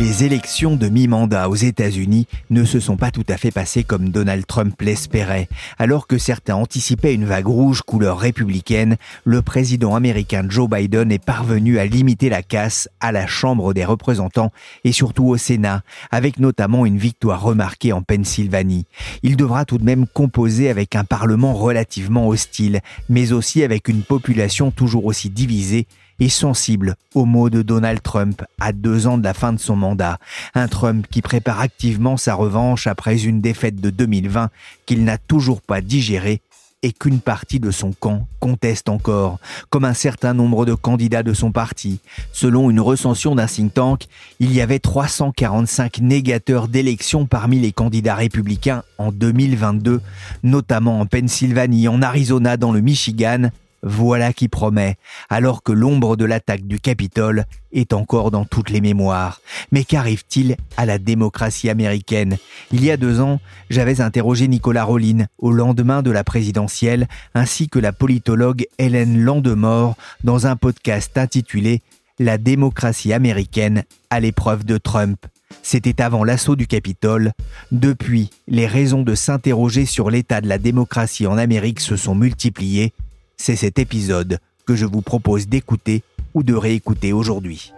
Les élections de mi-mandat aux États-Unis ne se sont pas tout à fait passées comme Donald Trump l'espérait. Alors que certains anticipaient une vague rouge couleur républicaine, le président américain Joe Biden est parvenu à limiter la casse à la Chambre des représentants et surtout au Sénat, avec notamment une victoire remarquée en Pennsylvanie. Il devra tout de même composer avec un Parlement relativement hostile, mais aussi avec une population toujours aussi divisée et sensible aux mots de Donald Trump à deux ans de la fin de son mandat. Un Trump qui prépare activement sa revanche après une défaite de 2020 qu'il n'a toujours pas digérée et qu'une partie de son camp conteste encore, comme un certain nombre de candidats de son parti. Selon une recension d'un think tank, il y avait 345 négateurs d'élections parmi les candidats républicains en 2022, notamment en Pennsylvanie, en Arizona, dans le Michigan voilà qui promet, alors que l'ombre de l'attaque du Capitole est encore dans toutes les mémoires. Mais qu'arrive-t-il à la démocratie américaine? Il y a deux ans, j'avais interrogé Nicolas Rollin au lendemain de la présidentielle, ainsi que la politologue Hélène Landemort dans un podcast intitulé La démocratie américaine à l'épreuve de Trump. C'était avant l'assaut du Capitole. Depuis, les raisons de s'interroger sur l'état de la démocratie en Amérique se sont multipliées c'est cet épisode que je vous propose d'écouter ou de réécouter aujourd'hui.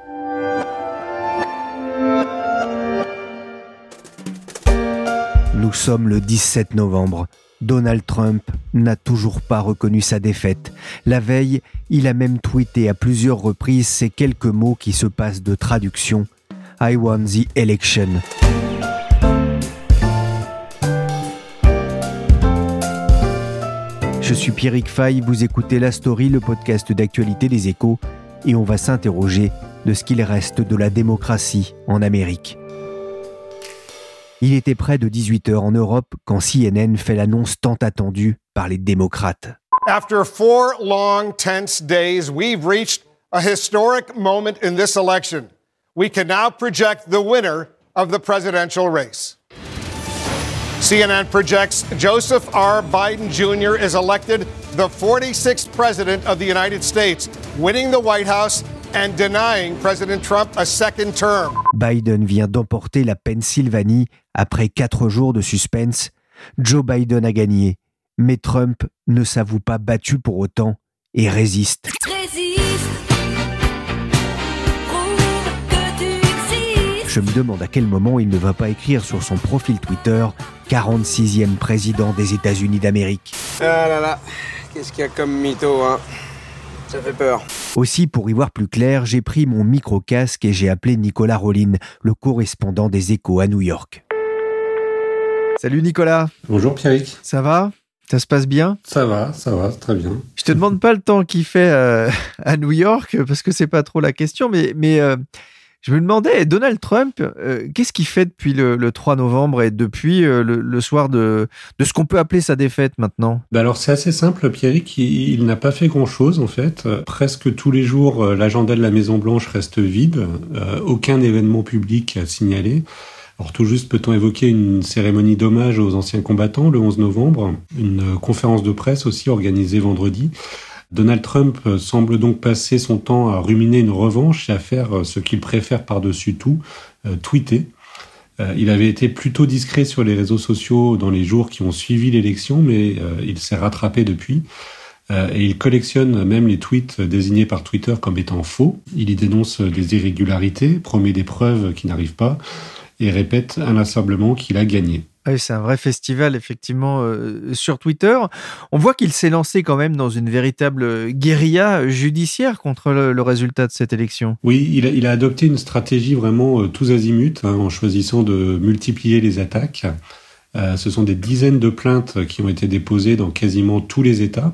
Nous sommes le 17 novembre. Donald Trump n'a toujours pas reconnu sa défaite. La veille, il a même tweeté à plusieurs reprises ces quelques mots qui se passent de traduction. I won the election. Je suis Pierrick Fay, vous écoutez La Story, le podcast d'actualité des échos, et on va s'interroger de ce qu'il reste de la démocratie en Amérique. Il était près de 18h en Europe quand CNN fait l'annonce tant attendue par les démocrates. After four long, tense days, we've reached a historic moment in this election. We can now project the winner of the presidential race. CNN projects Joseph R. Biden Jr. is elected the 46th president of the United States, winning the White House and denying President Trump a second term. Biden vient d'emporter la Pennsylvanie après quatre jours de suspense. Joe Biden a gagné, mais Trump ne s'avoue pas battu pour autant et résiste. Je me demande à quel moment il ne va pas écrire sur son profil Twitter 46e président des États-Unis d'Amérique. Ah là là, qu'est-ce qu'il y a comme mytho, hein? Ça fait peur. Aussi, pour y voir plus clair, j'ai pris mon micro-casque et j'ai appelé Nicolas Rollin, le correspondant des Échos à New York. Salut Nicolas. Bonjour Pierrick. Ça va? Ça se passe bien? Ça va, ça va, très bien. Je te demande pas le temps qu'il fait euh, à New York parce que c'est pas trop la question, mais, mais euh, je me demandais, Donald Trump, euh, qu'est-ce qu'il fait depuis le, 3 novembre et depuis euh, le, soir de, ce qu'on peut appeler sa défaite maintenant? Bah Alors c'est assez simple, Pierrick, il, il n'a pas fait grand-chose en fait. presque tous les jours, euh, l'agenda de la Maison-Blanche reste vide, aucun événement public à signaler. Alors tout juste peut-on évoquer une cérémonie d'hommage aux anciens combattants le 11 novembre, une conférence de presse aussi organisée vendredi. Donald Trump euh, semble donc passer son temps à ruminer une revanche et à faire euh, ce qu'il préfère par-dessus tout, euh, tweeter. il avait été plutôt discret sur les réseaux sociaux dans les jours qui ont suivi l'élection, mais il s'est rattrapé depuis. et il collectionne même les tweets désignés par Twitter comme étant faux. Il y dénonce des irrégularités, promet des preuves qui n'arrivent pas et répète inlassablement qu'il a gagné. Oui, c'est un vrai festival, effectivement, euh, sur Twitter. On voit qu'il s'est lancé quand même dans une véritable guérilla judiciaire contre le, résultat de cette élection. Oui, il a, adopté une stratégie vraiment euh, tous azimuts, hein, en choisissant de multiplier les attaques. Euh, ce sont des dizaines de plaintes qui ont été déposées dans quasiment tous les États.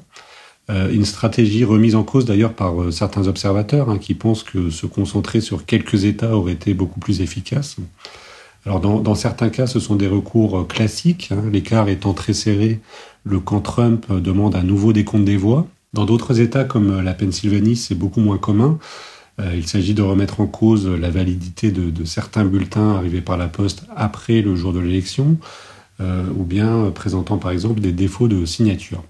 une stratégie remise en cause d'ailleurs par certains observateurs hein, qui pensent que se concentrer sur quelques États aurait été beaucoup plus efficace. Alors dans, certains cas, ce sont des recours classiques, hein, l'écart étant très serré, le camp Trump demande un nouveau décompte des voix. Dans d'autres États comme la Pennsylvanie, c'est beaucoup moins commun. Euh, il s'agit de remettre en cause la validité de, certains bulletins arrivés par la poste après le jour de l'élection, euh, ou bien présentant par exemple des défauts de signature.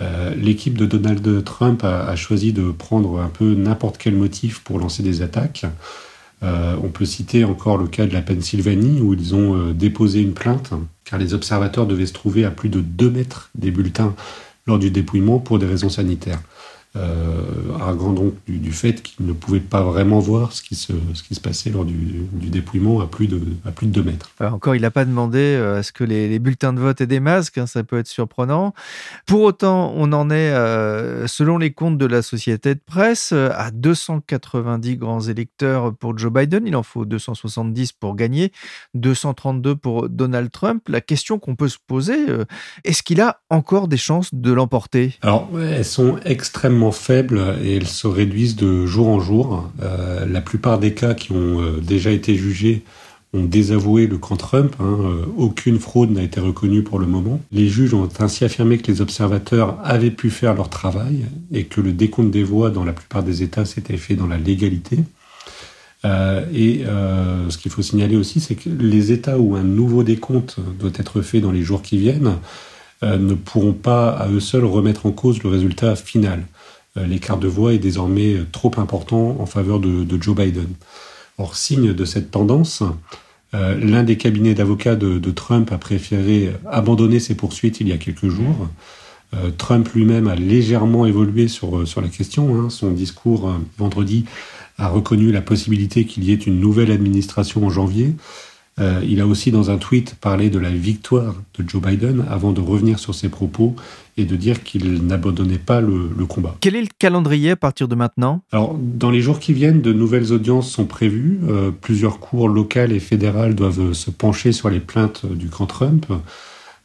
Euh, l'équipe de Donald Trump a, choisi de prendre un peu n'importe quel motif pour lancer des attaques. On peut citer encore le cas de la Pennsylvanie où ils ont déposé une plainte car les observateurs devaient se trouver à plus de 2 mètres des bulletins lors du dépouillement pour des raisons sanitaires. euh, arguant donc du, fait qu'il ne pouvait pas vraiment voir ce qui se, ce qui se passait lors du, du dépouillement à plus de, à plus de 2 mètres. encore, il n'a pas demandé euh, à ce que les, bulletins de vote aient des masques, hein, ça peut être surprenant. Pour autant, on en est, euh, selon les comptes de la société de presse, euh, à 290 grands électeurs pour Joe Biden. Il en faut 270 pour gagner, 232 pour Donald Trump. La question qu'on peut se poser, est-ce qu'il a encore des chances de l'emporter? Alors, elles sont extrêmement faibles et elles se réduisent de jour en jour. Euh, la plupart des cas qui ont euh, déjà été jugés ont désavoué le camp Trump. Hein. Euh, aucune fraude n'a été reconnue pour le moment. Les juges ont ainsi affirmé que les observateurs avaient pu faire leur travail et que le décompte des voix dans la plupart des États s'était fait dans la légalité. et ce qu'il faut signaler aussi, c'est que les États où un nouveau décompte doit être fait dans les jours qui viennent ne pourront pas à eux seuls remettre en cause le résultat final. Euh, l'écart de voix est désormais trop important en faveur de, Joe Biden. Or, signe de cette tendance, euh, l'un des cabinets d'avocats de, Trump a préféré abandonner ses poursuites il y a quelques jours. Euh, Trump lui-même a légèrement évolué sur, sur la question. Hein. Son discours vendredi a reconnu la possibilité qu'il y ait une nouvelle administration en janvier. Euh, il a aussi dans un tweet parlé de la victoire de Joe Biden avant de revenir sur ses propos et de dire qu'il n'abandonnait pas le, combat. Quel est le calendrier à partir de maintenant? Alors, dans les jours qui viennent, de nouvelles audiences sont prévues. Euh, plusieurs cours locales et fédérales doivent se pencher sur les plaintes du camp Trump.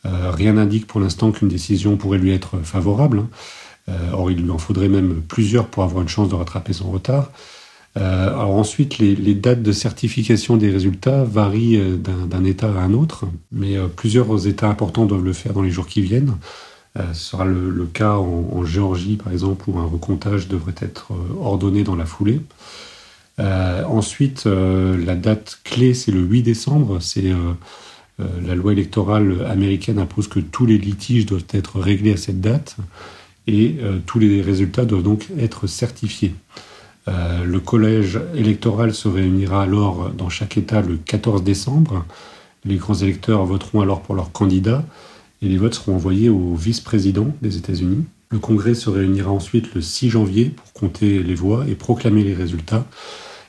Euh, rien n'indique pour l'instant qu'une décision pourrait lui être favorable. Hein. or, il lui en faudrait même plusieurs pour avoir une chance de rattraper son retard. Euh, alors ensuite, les, dates de certification des résultats varient euh, d'un État à un autre, mais euh, plusieurs États importants doivent le faire dans les jours qui viennent. ce sera le, cas en, Géorgie, par exemple, où un recomptage devrait être ordonné dans la foulée. ensuite, la date clé, c'est le 8 décembre. C'est la loi électorale américaine impose que tous les litiges doivent être réglés à cette date et tous les résultats doivent donc être certifiés. Euh, le collège électoral se réunira alors dans chaque État le 14 décembre. Les grands électeurs voteront alors pour leurs candidats et les votes seront envoyés au vice-président des États-Unis. Le Congrès se réunira ensuite le 6 janvier pour compter les voix et proclamer les résultats.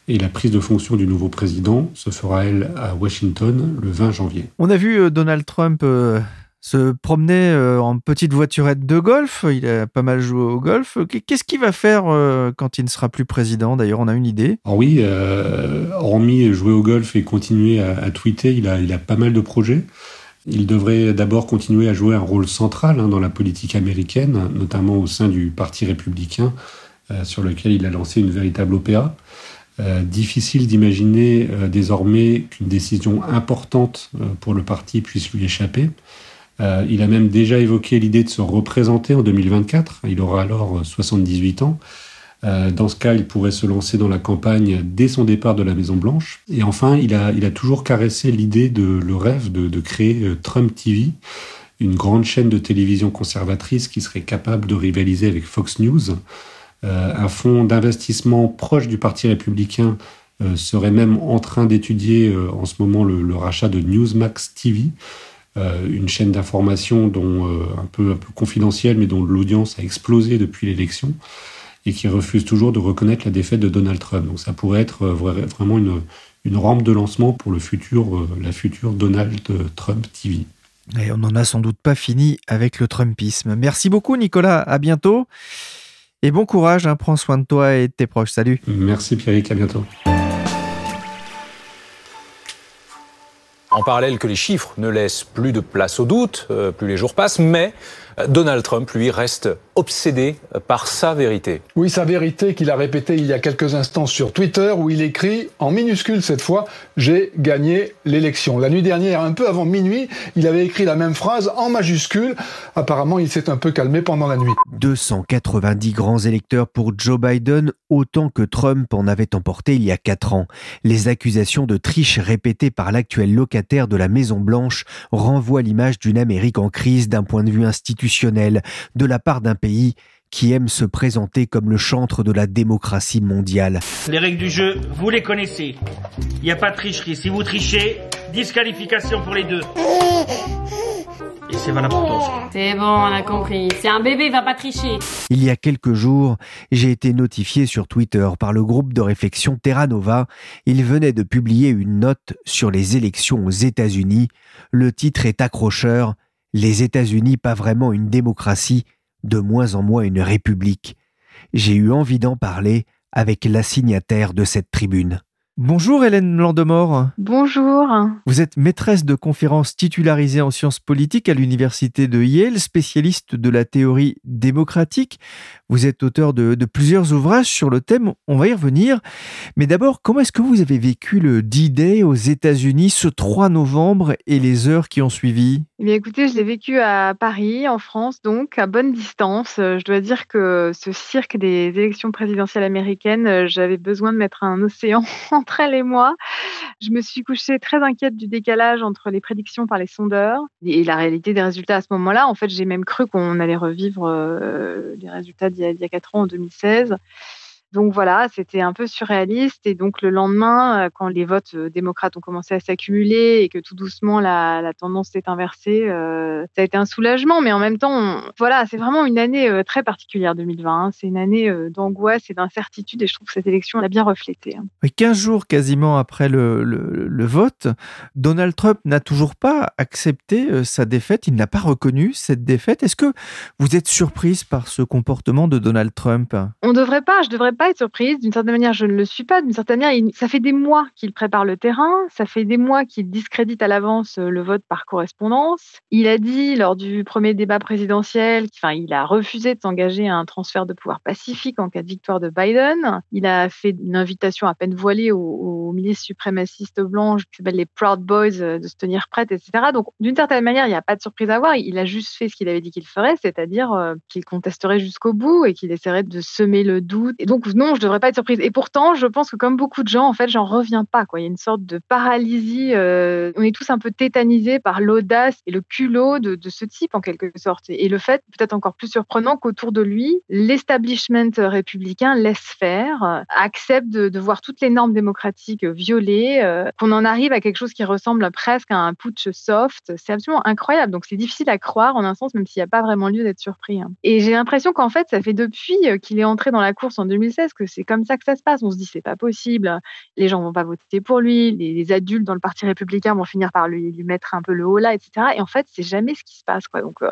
Et la prise de fonction du nouveau président se fera, elle, à Washington le 20 janvier. On a vu euh, Donald Trump euh, se promener euh, en petite voiturette de golf. Il a pas mal joué au golf. Qu'est-ce qu'il va faire euh, quand il ne sera plus président? D'ailleurs, on a une idée. Ah oui, euh, hormis jouer au golf et continuer à, tweeter, il a, il a pas mal de projets. Il devrait d'abord continuer à jouer un rôle central hein, dans la politique américaine, notamment au sein du Parti républicain, sur lequel il a lancé une véritable opéra. difficile d'imaginer désormais qu'une décision importante pour le parti puisse lui échapper. Euh, il a même déjà évoqué l'idée de se représenter en 2024. Il aura alors 78 ans. Euh, dans ce cas, il pourrait se lancer dans la campagne dès son départ de la Maison Blanche. Et enfin, il a, toujours caressé l'idée de le rêve de, créer euh, Trump TV, une grande chaîne de télévision conservatrice qui serait capable de rivaliser avec Fox News. Euh, un fonds d'investissement proche du Parti républicain euh, serait même en train d'étudier en ce moment le, rachat de Newsmax TV, euh, une chaîne d'information dont euh, un peu un peu confidentielle, mais dont l'audience a explosé depuis l'élection et qui refuse toujours de reconnaître la défaite de Donald Trump. Donc ça pourrait être euh, vraiment une, une rampe de lancement pour le futur, la future Donald Trump TV. Et on n'en a sans doute pas fini avec le Trumpisme. Merci beaucoup Nicolas, à bientôt. Et bon courage, hein. prends soin de toi et de tes proches. Salut. Merci Pierrick, à bientôt. En parallèle que les chiffres ne laissent plus de place au doute, euh, plus les jours passent, mais Donald Trump, lui, reste obsédé par sa vérité. Oui, sa vérité qu'il a répétée il y a quelques instants sur Twitter où il écrit en minuscule cette fois j'ai gagné l'élection. La nuit dernière, un peu avant minuit, il avait écrit la même phrase en majuscule. Apparemment, il s'est un peu calmé pendant la nuit. 290 grands électeurs pour Joe Biden, autant que Trump en avait emporté il y a quatre ans. Les accusations de triche répétées par l'actuel locataire de la Maison Blanche renvoient l'image d'une Amérique en crise d'un point de vue institutionnel, de la part d'un pays qui aime se présenter comme le chantre de la démocratie mondiale. Les règles du jeu, vous les connaissez. Il n'y a pas de tricherie. Si vous trichez, disqualification pour les deux. Et c'est valable pour C'est bon, on a compris. C'est un bébé, il va pas tricher. Il y a quelques jours, j'ai été notifié sur Twitter par le groupe de réflexion Terra Nova. Il venait de publier une note sur les élections aux États-Unis. Le titre est accrocheur. Les États-Unis, pas vraiment une démocratie, de moins en moins une république. J'ai eu envie d'en parler avec la signataire de cette tribune. Bonjour Hélène Landemort. Bonjour. Vous êtes maîtresse de conférences titularisée en sciences politiques à l'université de Yale, spécialiste de la théorie démocratique. Vous êtes auteur de, plusieurs ouvrages sur le thème, on va y revenir. Mais d'abord, comment est-ce que vous avez vécu le D-Day aux États-Unis ce 3 novembre et les heures qui ont suivi? Eh bien, écoutez, je l'ai vécu à Paris, en France, donc à bonne distance. Je dois dire que ce cirque des élections présidentielles américaines, j'avais besoin de mettre un océan entre elle et moi. Je me suis couchée très inquiète du décalage entre les prédictions par les sondeurs et la réalité des résultats à ce moment-là. En fait, j'ai même cru qu'on allait revivre euh, les résultats d'il y a quatre ans, en 2016. Donc voilà, c'était un peu surréaliste. Et donc le lendemain, euh, quand les votes euh, démocrates ont commencé à s'accumuler et que tout doucement la, tendance s'est inversée, euh, ça a été un soulagement. Mais en même temps, voilà, c'est vraiment une année très particulière 2020. Hein. C'est une année d'angoisse et d'incertitude. Et je trouve que cette élection l'a bien reflété. 15 hein. jours quasiment après le, le vote, Donald Trump n'a toujours pas accepté sa défaite. Il n'a pas reconnu cette défaite. Est-ce que vous êtes surprise par ce comportement de Donald Trump? On ne devrait pas. Je devrais pas être surprise. D'une certaine manière, je ne le suis pas. D'une certaine manière, ça fait des mois qu'il prépare le terrain. Ça fait des mois qu'il discrédite à l'avance euh, le vote par correspondance. Il a dit lors du premier débat présidentiel, enfin, il a refusé de s'engager à un transfert de pouvoir pacifique en cas de victoire de Biden. Il a fait une invitation à peine voilée aux, milices suprémacistes blanches qui s'appellent les Proud Boys euh, de se tenir prêtes, etc. Donc, d'une certaine manière, il n'y a pas de surprise à voir. Il a juste fait ce qu'il avait dit qu'il ferait, c'est-à-dire euh, qu'il contesterait jusqu'au bout et qu'il essaierait de semer le doute. Et donc, non, je devrais pas être surprise. Et pourtant, je pense que comme beaucoup de gens, en fait, j'en reviens pas. Quoi. Il y a une sorte de paralysie. Euh, on est tous un peu tétanisés par l'audace et le culot de, ce type, en quelque sorte. Et le fait, peut-être encore plus surprenant, qu'autour de lui, l'establishment républicain laisse faire, accepte de, voir toutes les normes démocratiques violées, euh, qu'on en arrive à quelque chose qui ressemble presque à un putsch soft. C'est absolument incroyable. Donc, c'est difficile à croire, en un sens, même s'il n'y a pas vraiment lieu d'être surpris. Hein. Et j'ai l'impression qu'en fait, ça fait depuis qu'il est entré dans la course en 2016 que c'est comme ça que ça se passe. On se dit c'est pas possible, les gens vont pas voter pour lui, les, adultes dans le parti républicain vont finir par lui, mettre un peu le haut là, etc. Et en fait, c'est jamais ce qui se passe. Quoi. Donc, euh,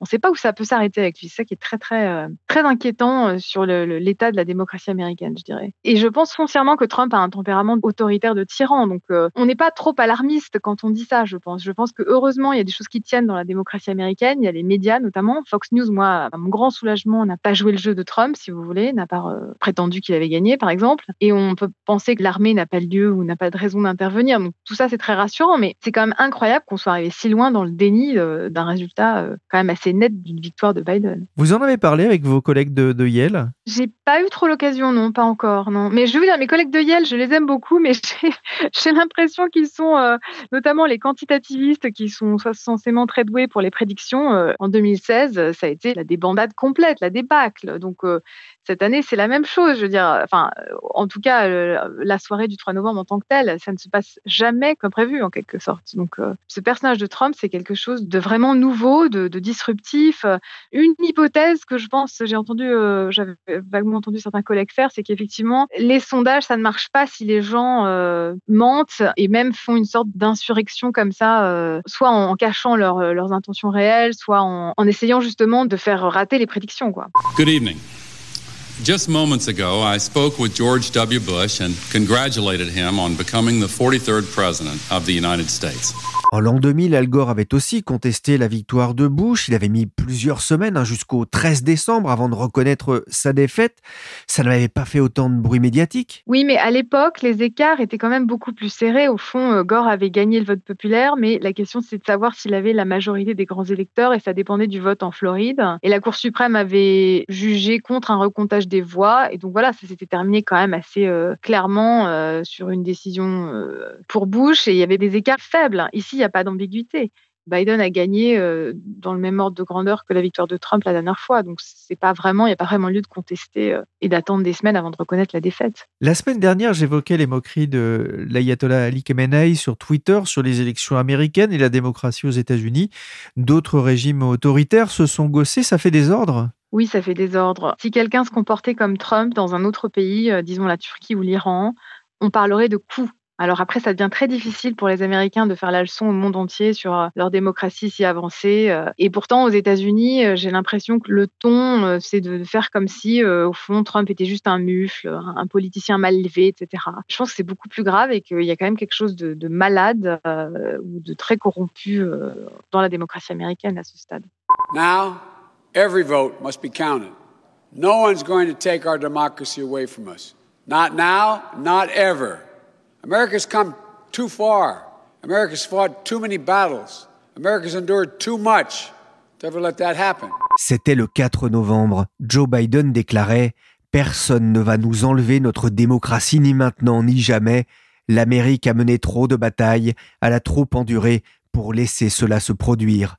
on ne sait pas où ça peut s'arrêter avec lui. C'est ça qui est très très euh, très inquiétant euh, sur l'état de la démocratie américaine, je dirais. Et je pense foncièrement que Trump a un tempérament autoritaire de tyran. Donc, on n'est pas trop alarmiste quand on dit ça. Je pense. Je pense que heureusement, il y a des choses qui tiennent dans la démocratie américaine. Il y a les médias notamment. Fox News, moi, mon grand soulagement, n'a pas joué le jeu de Trump, si vous voulez, n'a pas prétendu qu'il avait gagné, par exemple. Et on peut penser que l'armée n'a pas lieu ou n'a pas de raison d'intervenir. Donc tout ça, c'est très rassurant, mais c'est quand même incroyable qu'on soit arrivé si loin dans le déni euh, d'un résultat euh, quand même assez net d'une victoire de Biden. Vous en avez parlé avec vos collègues de, de Yale? J'ai pas eu trop l'occasion, non, pas encore, non. Mais je veux dire, mes collègues de Yale, je les aime beaucoup, mais j'ai l'impression qu'ils sont, euh, notamment les quantitativistes, qui sont censément très doués pour les prédictions. en 2016, ça a été la débandade complète, la débâcle. Donc cette année, c'est la même chose. Enfin, en tout cas, la soirée du 3 novembre en tant que telle, ça ne se passe jamais comme prévu, en quelque sorte. Donc, euh, ce personnage de Trump, c'est quelque chose de vraiment nouveau, de, disruptif. Une hypothèse que je pense, j'ai entendu, euh, j'avais vaguement entendu certains collègues faire, c'est qu'effectivement, les sondages, ça ne marche pas si les gens euh, mentent et même font une sorte d'insurrection comme ça, soit en, cachant leurs intentions réelles, soit en, essayant justement de faire rater les prédictions. Good evening. Just moments ago, I spoke with George W. Bush and congratulated him on becoming the 43rd President of the United States. En l'an 2000, Al Gore avait aussi contesté la victoire de Bush. Il avait mis plusieurs semaines, hein, jusqu'au 13 décembre, avant de reconnaître sa défaite. Ça n'avait pas fait autant de bruit médiatique. Oui, mais à l'époque, les écarts étaient quand même beaucoup plus serrés. Au fond, euh, Gore avait gagné le vote populaire, mais la question c'est de savoir s'il avait la majorité des grands électeurs et ça dépendait du vote en Floride. Et la Cour suprême avait jugé contre un recomptage des voix. Et donc voilà, ça s'était terminé quand même assez euh, clairement euh, sur une décision pour Bush et il y avait des écarts faibles. Ici, il n'y a pas d'ambiguïté. Biden a gagné euh, dans le même ordre de grandeur que la victoire de Trump la dernière fois. Donc c'est pas vraiment, il n'y a pas vraiment lieu de contester euh, et d'attendre des semaines avant de reconnaître la défaite. La semaine dernière, j'évoquais les moqueries de l'ayatollah Ali Khamenei sur Twitter sur les élections américaines et la démocratie aux États-Unis. D'autres régimes autoritaires se sont gossés. Ça fait des ordres? Oui, ça fait des ordres. Si quelqu'un se comportait comme Trump dans un autre pays, euh, disons la Turquie ou l'Iran, on parlerait de coups alors après, ça devient très difficile pour les Américains de faire la leçon au monde entier sur euh, leur démocratie si avancée. Euh. Et pourtant, aux États-Unis, euh, j'ai l'impression que le ton, c'est de faire comme si, au fond, Trump était juste un mufle, un politicien mal élevé, etc. Je pense que c'est beaucoup plus grave et qu'il y a quand même quelque chose de, malade ou de très corrompu dans la démocratie américaine à ce stade. Now, every vote must be counted. No one's going to take our democracy away from us. Not now, not ever. America's come too far. America's fought too many battles. America's endured too much to ever let that happen. C'était le 4 novembre. Joe Biden déclarait Personne ne va nous enlever notre démocratie ni maintenant ni jamais. L'Amérique a mené trop de batailles, elle a trop enduré pour laisser cela se produire.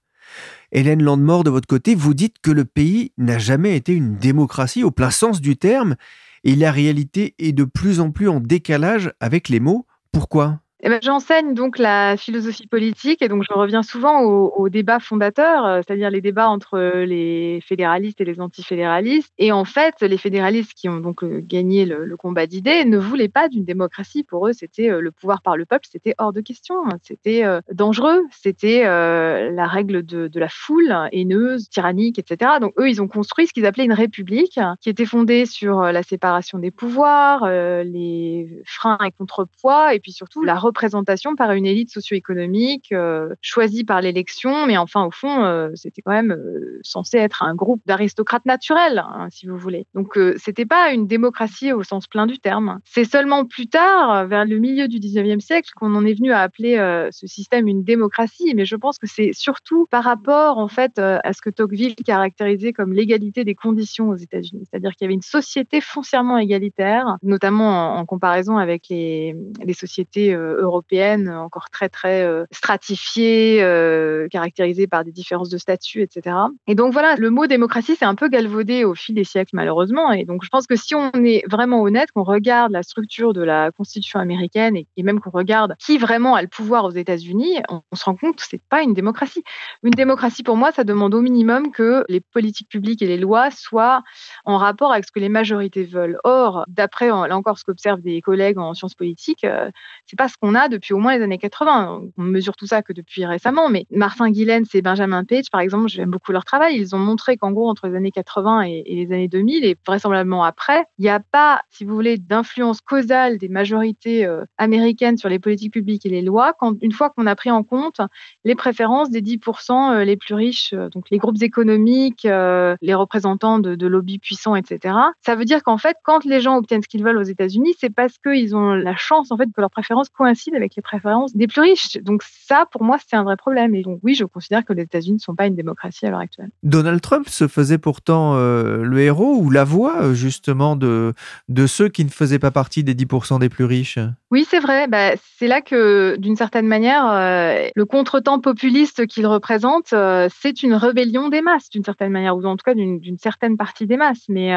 Hélène Landemort, de votre côté, vous dites que le pays n'a jamais été une démocratie au plein sens du terme et la réalité est de plus en plus en décalage avec les mots. Pourquoi? Eh ben, J'enseigne donc la philosophie politique et donc je reviens souvent aux, débats fondateurs, euh, c'est-à-dire les débats entre les fédéralistes et les antifédéralistes. Et en fait, les fédéralistes qui ont donc euh, gagné le, combat d'idées ne voulaient pas d'une démocratie. Pour eux, c'était euh, le pouvoir par le peuple, c'était hors de question. C'était dangereux, c'était la règle de, de, la foule, haineuse, tyrannique, etc. Donc eux, ils ont construit ce qu'ils appelaient une république qui était fondée sur la séparation des pouvoirs, les freins et contrepoids, et puis surtout la représentation par une élite socio-économique euh, choisie par l'élection, mais enfin, au fond, euh, c'était quand même euh, censé être un groupe d'aristocrates naturels, hein, si vous voulez. Donc, c'était pas une démocratie au sens plein du terme. C'est seulement plus tard, vers le milieu du 19e siècle, qu'on en est venu à appeler ce système une démocratie, mais je pense que c'est surtout par rapport, en fait, à ce que Tocqueville caractérisait comme l'égalité des conditions aux États-Unis. C'est-à-dire qu'il y avait une société foncièrement égalitaire, notamment en, comparaison avec les, les sociétés européenne encore très très euh, stratifiée, euh, caractérisée par des différences de statut, etc. Et donc voilà, le mot démocratie s'est un peu galvaudé au fil des siècles malheureusement. Et donc je pense que si on est vraiment honnête, qu'on regarde la structure de la Constitution américaine et, même qu'on regarde qui vraiment a le pouvoir aux États-Unis, on, se rend compte que c'est pas une démocratie. Une démocratie pour moi, ça demande au minimum que les politiques publiques et les lois soient en rapport avec ce que les majorités veulent. Or, d'après là encore ce qu'observent des collègues en sciences politiques, euh, c'est pas ce qu'on a depuis au moins les années 80. On mesure tout ça que depuis récemment, mais Martin Guillen et Benjamin Page, par exemple, j'aime beaucoup leur travail. Ils ont montré qu'en gros, entre les années 80 et, les années 2000, et vraisemblablement après, il n'y a pas, si vous voulez, d'influence causale des majorités euh, américaines sur les politiques publiques et les lois, quand, une fois qu'on a pris en compte les préférences des 10% euh, les plus riches, euh, donc les groupes économiques, les représentants de, de lobbies puissants, etc. Ça veut dire qu'en fait, quand les gens obtiennent ce qu'ils veulent aux États-Unis, c'est parce qu'ils ont la chance, en fait, que leurs préférences coïncident avec les préférences des plus riches. Donc ça, pour moi, c'est un vrai problème. Et donc oui, je considère que les États-Unis ne sont pas une démocratie à l'heure actuelle. Donald Trump se faisait pourtant euh, le héros ou la voix euh, justement de, de ceux qui ne faisaient pas partie des 10% des plus riches? Oui, c'est vrai. Bah, c'est là que, d'une certaine manière, euh, le contretemps populiste qu'il représente, c'est une rébellion des masses, d'une certaine manière, ou en tout cas d'une certaine partie des masses. Mais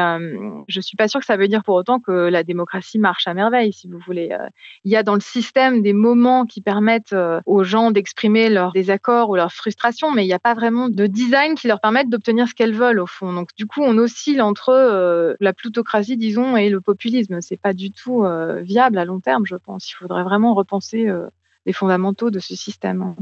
je ne suis pas sûre que ça veut dire pour autant que la démocratie marche à merveille, si vous voulez. Il y a dans le système des moments qui permettent euh, aux gens d'exprimer leurs désaccords ou leurs frustrations, mais il n'y a pas vraiment de design qui leur permette d'obtenir ce qu'elles veulent au fond. Donc du coup, on oscille entre euh, la plutocratie, disons, et le populisme. C'est pas du tout euh, viable à long terme, je Il faudrait vraiment repenser les fondamentaux de ce système.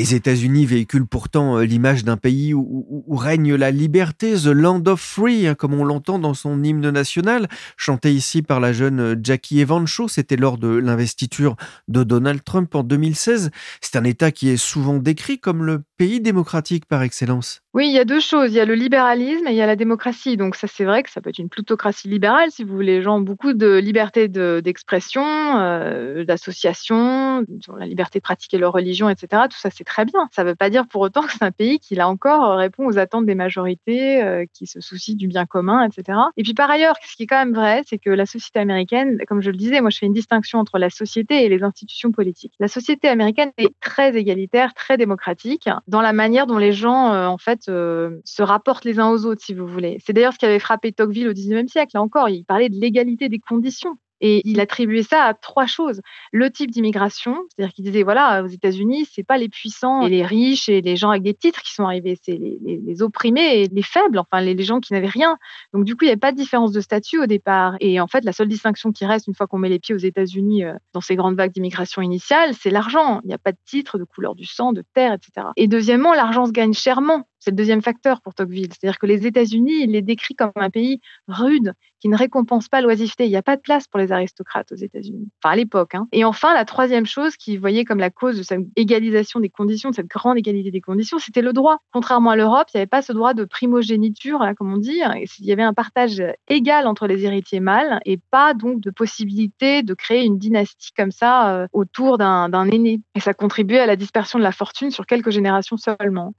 Les États-Unis véhiculent pourtant euh, l'image d'un pays où, règne la liberté, The Land of Free, hein, comme on l'entend dans son hymne national, chanté ici par la jeune euh, Jackie Evancho. C'était lors de l'investiture de Donald Trump en 2016. C'est un État qui est souvent décrit comme le pays démocratique par excellence. Oui, il y a deux choses. Il y a le libéralisme et il y a la démocratie. Donc ça, c'est vrai que ça peut être une plutocratie libérale, si vous voulez. Les gens ont beaucoup de liberté d'expression, euh, d'association, la liberté de pratiquer leur religion, etc. Tout ça, c'est très bien. Ça ne veut pas dire pour autant que c'est un pays qui, là encore, répond aux attentes des majorités, euh, qui se soucie du bien commun, etc. Et puis par ailleurs, ce qui est quand même vrai, c'est que la société américaine, comme je le disais, moi je fais une distinction entre la société et les institutions politiques. La société américaine est très égalitaire, très démocratique, dans la manière dont les gens, euh, en fait, euh, se rapportent les uns aux autres, si vous voulez. C'est d'ailleurs ce qui avait frappé Tocqueville au XIXe siècle. Là encore, il parlait de l'égalité des conditions. Et il attribuait ça à trois choses. Le type d'immigration, c'est-à-dire qu'il disait, voilà, aux États-Unis, c'est pas les puissants et les riches et les gens avec des titres qui sont arrivés, c'est les, opprimés et les faibles, enfin les, gens qui n'avaient rien. Donc du coup, il n'y avait pas de différence de statut au départ. Et en fait, la seule distinction qui reste une fois qu'on met les pieds aux États-Unis euh, dans ces grandes vagues d'immigration initiale, c'est l'argent. Il n'y a pas de titre, de couleur du sang, de terre, etc. Et deuxièmement, l'argent se gagne chèrement. C'est le deuxième facteur pour Tocqueville. C'est-à-dire que les États-Unis, il les décrit comme un pays rude, qui ne récompense pas l'oisiveté. Il n'y a pas de place pour les aristocrates aux États-Unis. Enfin, à l'époque. Hein. Et enfin, la troisième chose qui voyait comme la cause de cette égalisation des conditions, de cette grande égalité des conditions, c'était le droit. Contrairement à l'Europe, il n'y avait pas ce droit de primogéniture, hein, comme on dit. Il y avait un partage égal entre les héritiers mâles et pas donc de possibilité de créer une dynastie comme ça euh, autour d'un aîné. Et ça contribuait à la dispersion de la fortune sur quelques générations seulement.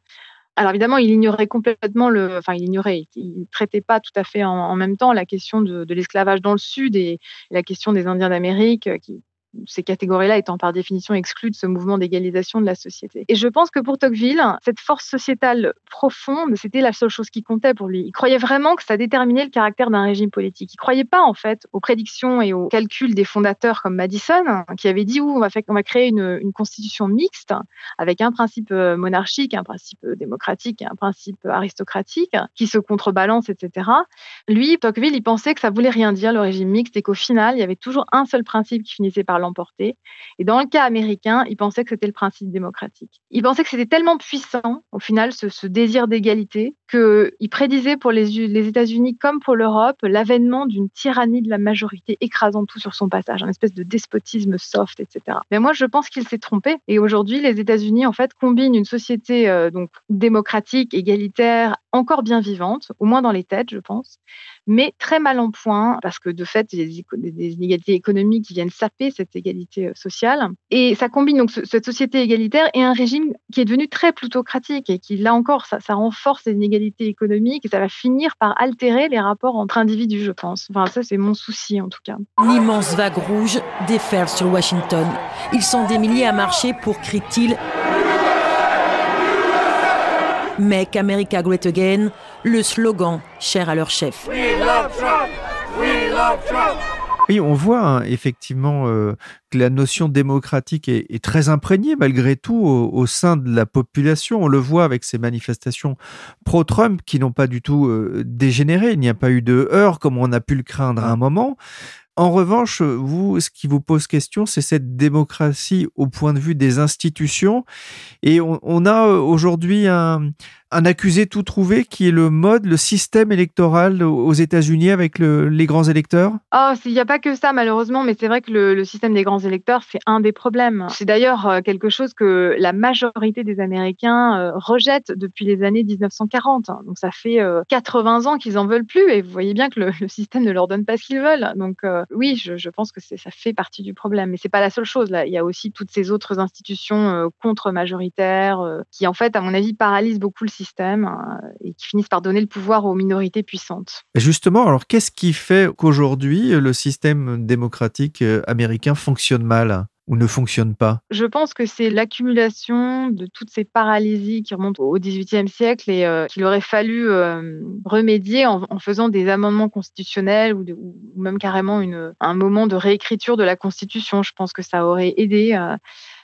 Alors évidemment, il ignorait complètement le, enfin il ignorait, il, traitait pas tout à fait en, même temps la question de, de l'esclavage dans le Sud et, la question des Indiens d'Amérique euh, qui, ces catégories-là étant par définition exclues de ce mouvement d'égalisation de la société. Et je pense que pour Tocqueville, cette force sociétale profonde, c'était la seule chose qui comptait pour lui. Il croyait vraiment que ça déterminait le caractère d'un régime politique. Il croyait pas en fait aux prédictions et aux calculs des fondateurs comme Madison, qui avait dit on va, créer une, constitution mixte avec un principe euh, monarchique, un principe démocratique un principe aristocratique qui se contrebalance, etc. Lui, Tocqueville, il pensait que ça voulait rien dire le régime mixte et qu'au final, il y avait toujours un seul principe qui finissait par l'emporter. Et dans le cas américain, il pensait que c'était le principe démocratique. Il pensait que c'était tellement puissant, au final, ce, désir d'égalité, qu'il prédisait pour les, les États-Unis comme pour l'Europe l'avènement d'une tyrannie de la majorité écrasant tout sur son passage, un espèce de despotisme soft, etc. Mais moi, je pense qu'il s'est trompé. Et aujourd'hui, les États-Unis, en fait, combinent une société euh, donc démocratique, égalitaire, encore bien vivante, au moins dans les têtes, je pense, mais très mal en point, parce que de fait, il y a des, inégalités économiques qui viennent saper cette égalité euh, sociale. Et ça combine donc cette société égalitaire et un régime qui est devenu très plutocratique et qui, là encore, ça, renforce les inégalités économiques et ça va finir par altérer les rapports entre individus, je pense. Enfin, ça, c'est mon souci, en tout cas. L'immense vague rouge déferle sur Washington. Ils sont des milliers à marcher pour, crie-t-il, Make America Great Again, le slogan cher à leur chef. On voit hein, effectivement euh, que la notion démocratique est, très imprégnée malgré tout au, sein de la population. On le voit avec ces manifestations pro-Trump qui n'ont pas du tout euh, dégénéré. Il n'y a pas eu de heurts comme on a pu le craindre à un moment. En revanche, vous, ce qui vous pose question, c'est cette démocratie au point de vue des institutions. Et on, a euh, aujourd'hui un, accusé tout trouvé qui est le mode, le système électoral aux États-Unis avec les grands électeurs? Oh, il n'y a pas que ça, malheureusement, mais c'est vrai que le, système des grands électeurs, c'est un des problèmes. C'est d'ailleurs euh, quelque chose que la majorité des Américains euh, rejettent depuis les années 1940. Donc, ça fait 80 ans qu'ils en veulent plus et vous voyez bien que le, système ne leur donne pas ce qu'ils veulent. Donc, oui, je, pense que ça fait partie du problème. Mais c'est pas la seule chose. Il y a aussi toutes ces autres institutions euh, contre-majoritaires euh, qui, en fait, à mon avis, paralysent beaucoup le système euh, et qui finissent par donner le pouvoir aux minorités puissantes. Justement, alors qu'est-ce qui fait qu'aujourd'hui, le système démocratique américain fonctionne mal ou ne fonctionne pas? Je pense que c'est l'accumulation de toutes ces paralysies qui remontent au XVIIIe siècle et euh, qu'il aurait fallu euh, remédier en, faisant des amendements constitutionnels ou, même carrément une, un moment de réécriture de la Constitution. Je pense que ça aurait aidé. Euh,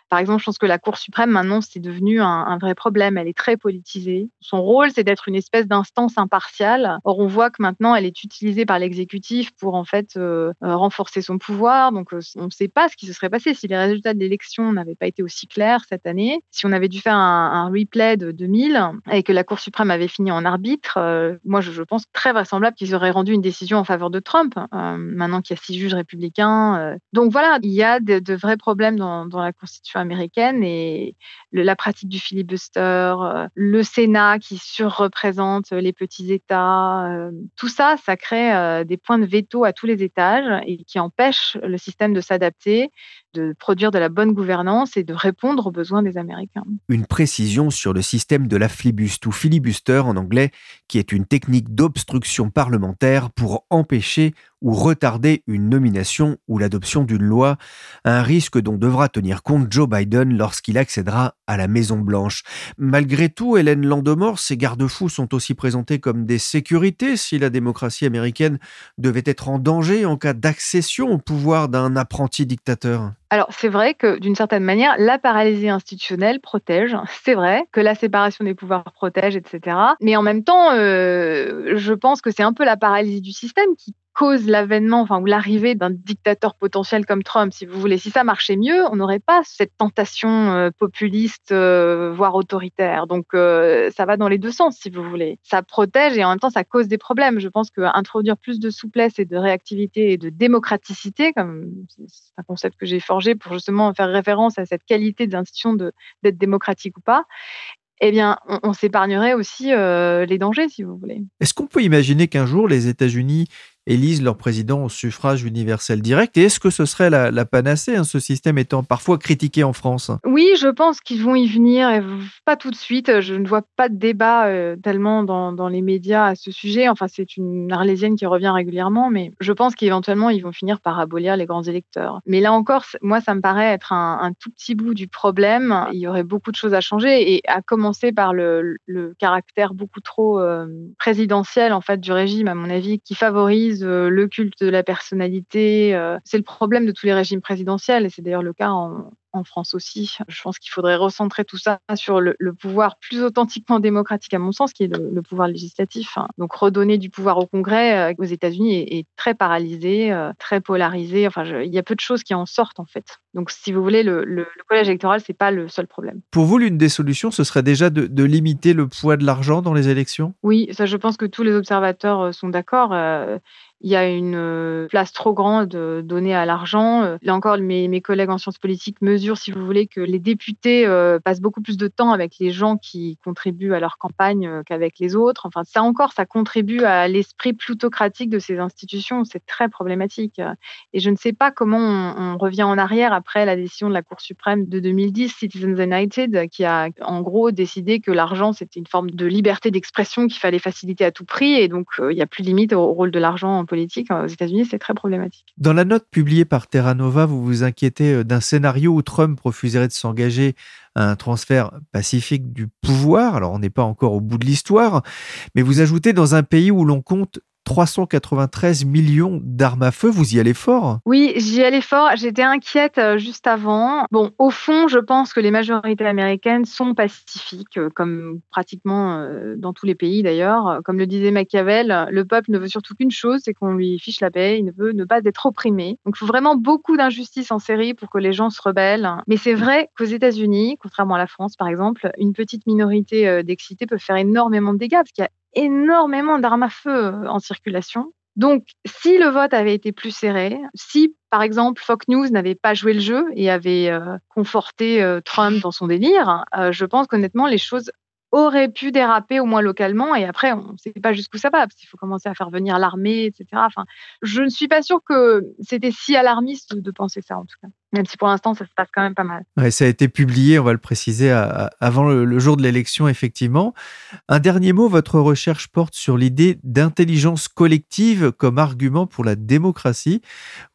Par exemple, je pense que la Cour suprême, maintenant, c'est devenu un, vrai problème. Elle est très politisée. Son rôle, c'est d'être une espèce d'instance impartiale. Or, on voit que maintenant, elle est utilisée par l'exécutif pour, en fait, euh, renforcer son pouvoir. Donc, euh, on ne sait pas ce qui se serait passé si les résultats de l'élection n'avaient pas été aussi clairs cette année. Si on avait dû faire un, replay de 2000 et que la Cour suprême avait fini en arbitre, euh, moi, je, pense très vraisemblable qu'ils auraient rendu une décision en faveur de Trump, euh, maintenant qu'il y a six juges républicains. Euh. Donc voilà, il y a de, vrais problèmes dans, la Constitution américaine et la pratique du filibuster, euh, le Sénat qui surreprésente les petits États, tout ça, ça crée des points de veto à tous les étages et qui empêche le système de s'adapter de produire de la bonne gouvernance et de répondre aux besoins des Américains. Une précision sur le système de la flibuste ou filibuster en anglais, qui est une technique d'obstruction parlementaire pour empêcher ou retarder une nomination ou l'adoption d'une loi, un risque dont devra tenir compte Joe Biden lorsqu'il accédera à la Maison-Blanche. Malgré tout, Hélène Landemort, ces garde-fous sont aussi présentés comme des sécurités si la démocratie américaine devait être en danger en cas d'accession au pouvoir d'un apprenti dictateur. Alors, c'est vrai que d'une certaine manière, la paralysie institutionnelle protège. C'est vrai que la séparation des pouvoirs protège, etc. Mais en même temps, euh, je pense que c'est un peu la paralysie du système qui cause l'avènement, enfin, ou l'arrivée d'un dictateur potentiel comme Trump, si vous voulez. Si ça marchait mieux, on n'aurait pas cette tentation euh, populiste, euh, voire autoritaire. Donc, euh, ça va dans les deux sens, si vous voulez. Ça protège et en même temps, ça cause des problèmes. Je pense qu'introduire plus de souplesse et de réactivité et de démocraticité, comme c'est un concept que j'ai forgé pour justement faire référence à cette qualité des institutions d'être démocratique ou pas, eh bien, on, s'épargnerait aussi les dangers, si vous voulez. Est-ce qu'on peut imaginer qu'un jour les États-Unis élisent leur président au suffrage universel direct. Et est-ce que ce serait la, panacée, hein, ce système étant parfois critiqué en France? Oui, je pense qu'ils vont y venir, et pas tout de suite. Je ne vois pas de débat euh, tellement dans, les médias à ce sujet. Enfin, c'est une arlésienne qui revient régulièrement, mais je pense qu'éventuellement, ils vont finir par abolir les grands électeurs. Mais là encore, moi, ça me paraît être un, tout petit bout du problème. Il y aurait beaucoup de choses à changer, et à commencer par le, le caractère beaucoup trop euh, présidentiel en fait du régime, à mon avis, qui favorise le culte de la personnalité. Euh, c'est le problème de tous les régimes présidentiels et c'est d'ailleurs le cas en, en France aussi. Je pense qu'il faudrait recentrer tout ça sur le, le, pouvoir plus authentiquement démocratique, à mon sens, qui est le, le pouvoir législatif. Hein. Donc redonner du pouvoir au Congrès euh, aux États-Unis est, est, très paralysé, euh, très polarisé. Enfin, je, il y a peu de choses qui en sortent en fait. Donc, si vous voulez, le, le collège électoral, c'est pas le seul problème. Pour vous, l'une des solutions, ce serait déjà de, de limiter le poids de l'argent dans les élections? Oui, ça, je pense que tous les observateurs euh, sont d'accord il y a une place trop grande donnée à l'argent. Là encore, mes, collègues en sciences politiques mesurent, si vous voulez, que les députés euh, passent beaucoup plus de temps avec les gens qui contribuent à leur campagne euh, qu'avec les autres. Enfin, ça encore, ça contribue à l'esprit plutocratique de ces institutions. C'est très problématique. Et je ne sais pas comment on, revient en arrière après la décision de la Cour suprême de 2010, Citizens United, qui a en gros décidé que l'argent, c'était une forme de liberté d'expression qu'il fallait faciliter à tout prix. Et donc, euh, il n'y a plus de limite au rôle de l'argent politique aux États-Unis, c'est très problématique. Dans la note publiée par Terra Nova, vous vous inquiétez euh, d'un scénario où Trump refuserait de s'engager à un transfert pacifique du pouvoir. Alors on n'est pas encore au bout de l'histoire, mais vous ajoutez dans un pays où l'on compte 393 millions d'armes à feu. Vous y allez fort Oui, j'y allais fort. J'étais inquiète euh, juste avant. Bon, au fond, je pense que les majorités américaines sont pacifiques, euh, comme pratiquement euh, dans tous les pays d'ailleurs. Comme le disait Machiavel, le peuple ne veut surtout qu'une chose, c'est qu'on lui fiche la paix. Il ne veut ne pas être opprimé. Donc, il faut vraiment beaucoup d'injustice en série pour que les gens se rebellent. Mais c'est vrai qu'aux États-Unis, contrairement à la France par exemple, une petite minorité d'excités peut faire énormément de dégâts parce qu'il y a énormément d'armes à feu en circulation. Donc, si le vote avait été plus serré, si par exemple Fox News n'avait pas joué le jeu et avait euh, conforté euh, Trump dans son délire, euh, je pense qu'honnêtement les choses auraient pu déraper au moins localement et après on ne sait pas jusqu'où ça va parce qu'il faut commencer à faire venir l'armée, etc. Enfin, je ne suis pas sûre que c'était si alarmiste de penser ça en tout cas même si pour l'instant ça se passe quand même pas mal. Ouais, ça a été publié, on va le préciser, avant le, le, jour de l'élection, effectivement. Un dernier mot, votre recherche porte sur l'idée d'intelligence collective comme argument pour la démocratie.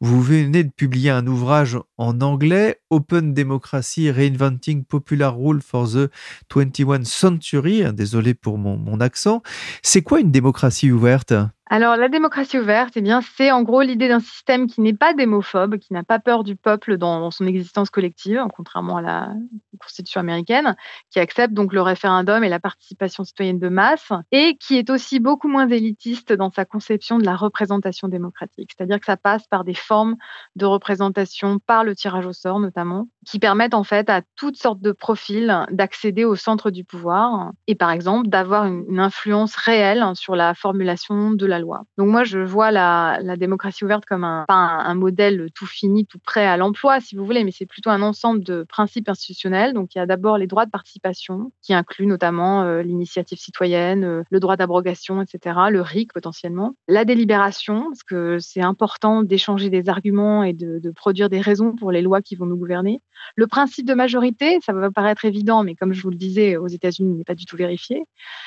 Vous venez de publier un ouvrage en anglais, Open Democracy, Reinventing Popular Rule for the 21st Century. Désolé pour mon, mon accent. C'est quoi une démocratie ouverte? Alors, la démocratie ouverte, eh c'est en gros l'idée d'un système qui n'est pas démophobe, qui n'a pas peur du peuple dans, son existence collective, contrairement à la Constitution américaine, qui accepte donc le référendum et la participation citoyenne de masse, et qui est aussi beaucoup moins élitiste dans sa conception de la représentation démocratique. C'est-à-dire que ça passe par des formes de représentation, par le tirage au sort notamment, qui permettent en fait à toutes sortes de profils d'accéder au centre du pouvoir et par exemple d'avoir une, influence réelle sur la formulation de la loi. Donc moi je vois la, démocratie ouverte comme un, pas un, modèle tout fini, tout prêt à l'emploi si vous voulez, mais c'est plutôt un ensemble de principes institutionnels. Donc il y a d'abord les droits de participation qui incluent notamment euh, l'initiative citoyenne, euh, le droit d'abrogation, etc., le RIC potentiellement, la délibération parce que c'est important d'échanger des arguments et de produire des raisons pour les lois qui vont nous gouverner. Le principe de majorité, ça va paraître évident, mais comme je vous le disais, aux États-Unis, il n'est pas du tout vérifié.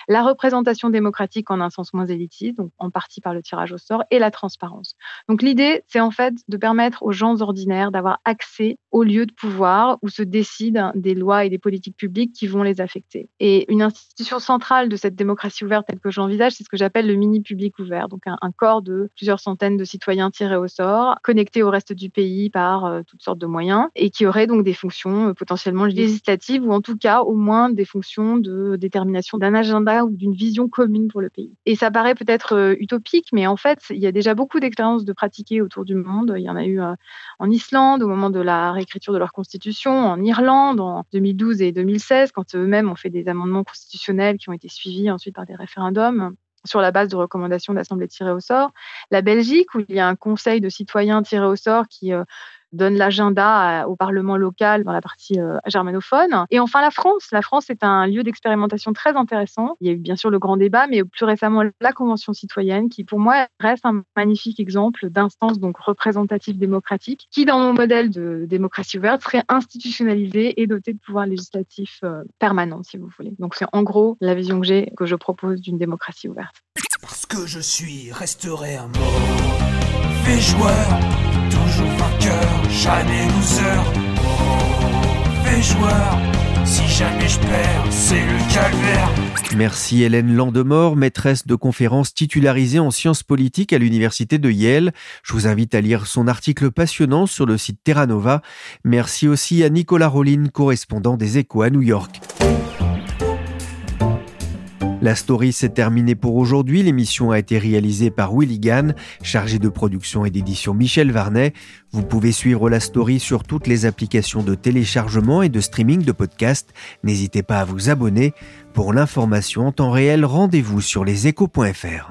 La représentation démocratique en un sens moins élitiste, donc en partie par le tirage au sort, et la transparence. Donc l'idée, c'est en fait de permettre aux gens ordinaires d'avoir accès aux lieux de pouvoir où se décident des lois et des politiques publiques qui vont les affecter. Et une institution centrale de cette démocratie ouverte telle que je l'envisage, c'est ce que j'appelle le mini-public ouvert, donc un, corps de plusieurs centaines de citoyens tirés au sort, connectés au reste du pays par euh, toutes sortes de moyens, et qui aurait donc des fonctions euh, potentiellement législatives ou en tout cas au moins des fonctions de détermination d'un agenda ou d'une vision commune pour le pays. Et ça paraît peut-être euh, utopique, mais en fait, il y a déjà beaucoup d'expériences de pratiquer autour du monde. Il y en a eu euh, en Islande au moment de la réécriture de leur constitution, en Irlande en 2012 et 2016, quand eux-mêmes ont fait des amendements constitutionnels qui ont été suivis ensuite par des référendums sur la base de recommandations d'assemblée tirées au sort. La Belgique, où il y a un conseil de citoyens tirés au sort qui donne l'agenda au Parlement local dans la partie euh, germanophone. Et enfin, la France. La France est un lieu d'expérimentation très intéressant. Il y a eu bien sûr le grand débat, mais plus récemment la Convention citoyenne, qui pour moi reste un magnifique exemple d'instance donc représentative démocratique, qui dans mon modèle de démocratie ouverte serait institutionnalisée et dotée de pouvoirs législatifs euh, permanents, si vous voulez. Donc c'est en gros la vision que j'ai, que je propose d'une démocratie ouverte. Parce que je suis, resterai un mauvais joueur toujours vainqueur, jamais. Mauvais joueur, si jamais je perds, c'est le calvaire. Merci Hélène Landemort, maîtresse de conférences titularisée en sciences politiques à l'université de Yale. Je vous invite à lire son article passionnant sur le site Terra Nova. Merci aussi à Nicolas Rollin, correspondant des Échos à New York. La story s'est terminée pour aujourd'hui. L'émission a été réalisée par Willy Gann, chargé de production et d'édition Michel Varnet. Vous pouvez suivre la story sur toutes les applications de téléchargement et de streaming de podcasts. N'hésitez pas à vous abonner. Pour l'information en temps réel, rendez-vous sur leséchos.fr.